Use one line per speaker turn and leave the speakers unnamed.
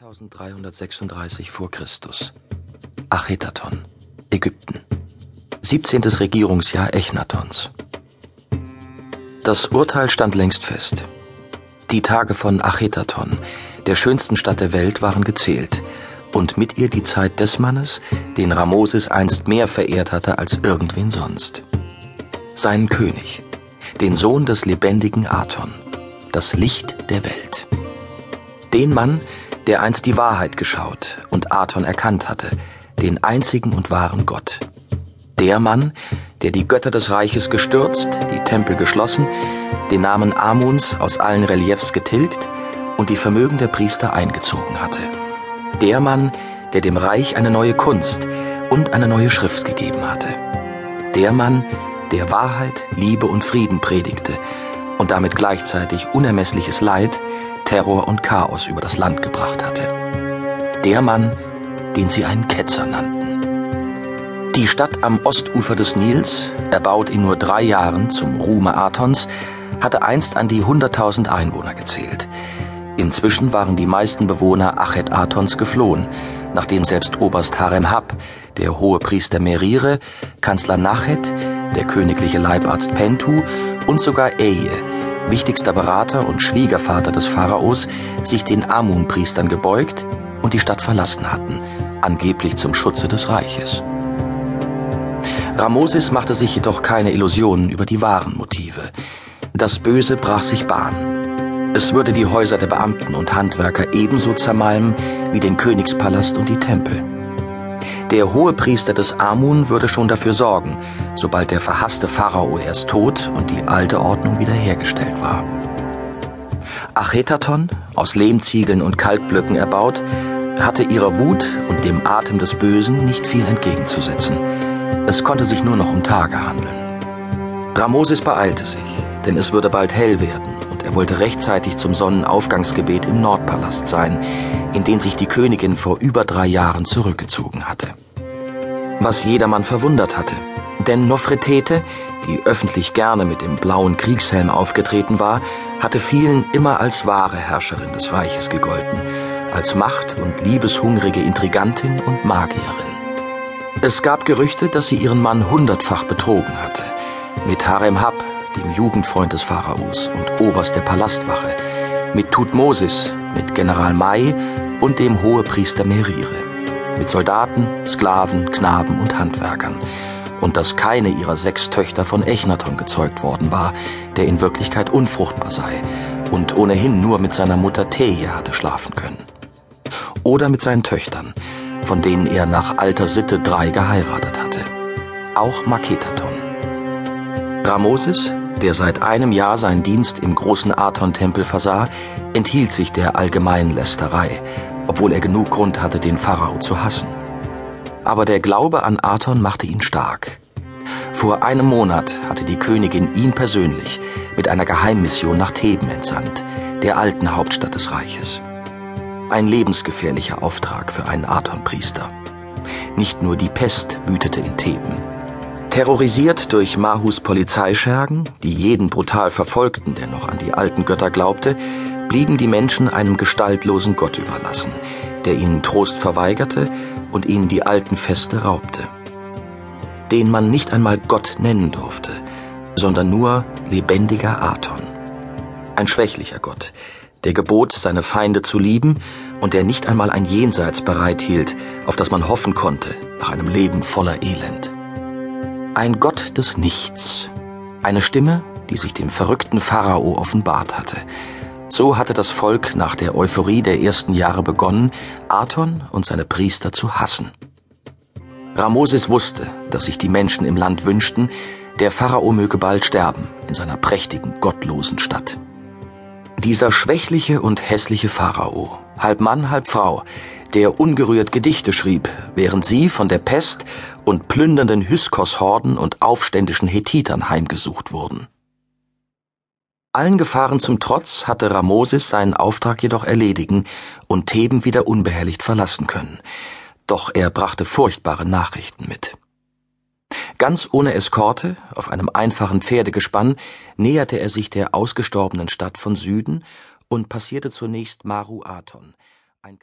1336 vor Christus. Achetaton, Ägypten. 17. Regierungsjahr Echnatons. Das Urteil stand längst fest. Die Tage von Achetaton, der schönsten Stadt der Welt, waren gezählt und mit ihr die Zeit des Mannes, den Ramosis einst mehr verehrt hatte als irgendwen sonst. Seinen König, den Sohn des lebendigen Aton, das Licht der Welt. Den Mann, der einst die Wahrheit geschaut und Aton erkannt hatte, den einzigen und wahren Gott. Der Mann, der die Götter des Reiches gestürzt, die Tempel geschlossen, den Namen Amuns aus allen Reliefs getilgt und die Vermögen der Priester eingezogen hatte. Der Mann, der dem Reich eine neue Kunst und eine neue Schrift gegeben hatte. Der Mann, der Wahrheit, Liebe und Frieden predigte und damit gleichzeitig unermessliches Leid, Terror und Chaos über das Land gebracht hatte. Der Mann, den sie einen Ketzer nannten. Die Stadt am Ostufer des Nils, erbaut in nur drei Jahren zum Ruhme Athons, hatte einst an die 100.000 Einwohner gezählt. Inzwischen waren die meisten Bewohner Achet Athons geflohen, nachdem selbst Oberst Harem Hab, der hohe Priester Merire, Kanzler Nachet, der königliche Leibarzt Pentu und sogar Eye, wichtigster Berater und Schwiegervater des Pharaos, sich den Amun-Priestern gebeugt und die Stadt verlassen hatten, angeblich zum Schutze des Reiches. Ramosis machte sich jedoch keine Illusionen über die wahren Motive. Das Böse brach sich Bahn. Es würde die Häuser der Beamten und Handwerker ebenso zermalmen wie den Königspalast und die Tempel. Der Hohepriester des Amun würde schon dafür sorgen, sobald der verhasste Pharao erst tot und die alte Ordnung wiederhergestellt war. Achetaton, aus Lehmziegeln und Kalkblöcken erbaut, hatte ihrer Wut und dem Atem des Bösen nicht viel entgegenzusetzen. Es konnte sich nur noch um Tage handeln. Ramosis beeilte sich, denn es würde bald hell werden er wollte rechtzeitig zum Sonnenaufgangsgebet im Nordpalast sein, in den sich die Königin vor über drei Jahren zurückgezogen hatte. Was jedermann verwundert hatte, denn Nofretete, die öffentlich gerne mit dem blauen Kriegshelm aufgetreten war, hatte vielen immer als wahre Herrscherin des Reiches gegolten, als macht- und liebeshungrige Intrigantin und Magierin. Es gab Gerüchte, dass sie ihren Mann hundertfach betrogen hatte, mit Harem Hab, dem Jugendfreund des Pharaos und Oberst der Palastwache, mit Tutmosis, mit General Mai und dem Hohepriester Merire, mit Soldaten, Sklaven, Knaben und Handwerkern, und dass keine ihrer sechs Töchter von Echnaton gezeugt worden war, der in Wirklichkeit unfruchtbar sei und ohnehin nur mit seiner Mutter Teje hatte schlafen können. Oder mit seinen Töchtern, von denen er nach alter Sitte drei geheiratet hatte. Auch Maketaton. Ramosis, der seit einem Jahr seinen Dienst im großen Aton-Tempel versah, enthielt sich der allgemeinen Lästerei, obwohl er genug Grund hatte, den Pharao zu hassen. Aber der Glaube an Aton machte ihn stark. Vor einem Monat hatte die Königin ihn persönlich mit einer Geheimmission nach Theben entsandt, der alten Hauptstadt des Reiches. Ein lebensgefährlicher Auftrag für einen Aton-Priester. Nicht nur die Pest wütete in Theben. Terrorisiert durch Mahus Polizeischergen, die jeden brutal verfolgten, der noch an die alten Götter glaubte, blieben die Menschen einem gestaltlosen Gott überlassen, der ihnen Trost verweigerte und ihnen die alten Feste raubte. Den man nicht einmal Gott nennen durfte, sondern nur lebendiger Aton. Ein schwächlicher Gott, der gebot, seine Feinde zu lieben und der nicht einmal ein Jenseits bereithielt, auf das man hoffen konnte nach einem Leben voller Elend. Ein Gott des Nichts. Eine Stimme, die sich dem verrückten Pharao offenbart hatte. So hatte das Volk nach der Euphorie der ersten Jahre begonnen, Aton und seine Priester zu hassen. Ramosis wusste, dass sich die Menschen im Land wünschten, der Pharao möge bald sterben in seiner prächtigen, gottlosen Stadt. Dieser schwächliche und hässliche Pharao, halb Mann, halb Frau, der ungerührt Gedichte schrieb, während sie von der Pest und plündernden Hyskos-Horden und aufständischen Hethitern heimgesucht wurden. Allen Gefahren zum Trotz hatte Ramosis seinen Auftrag jedoch erledigen und Theben wieder unbehelligt verlassen können. Doch er brachte furchtbare Nachrichten mit. Ganz ohne Eskorte, auf einem einfachen Pferdegespann, näherte er sich der ausgestorbenen Stadt von Süden und passierte zunächst Maru Aton,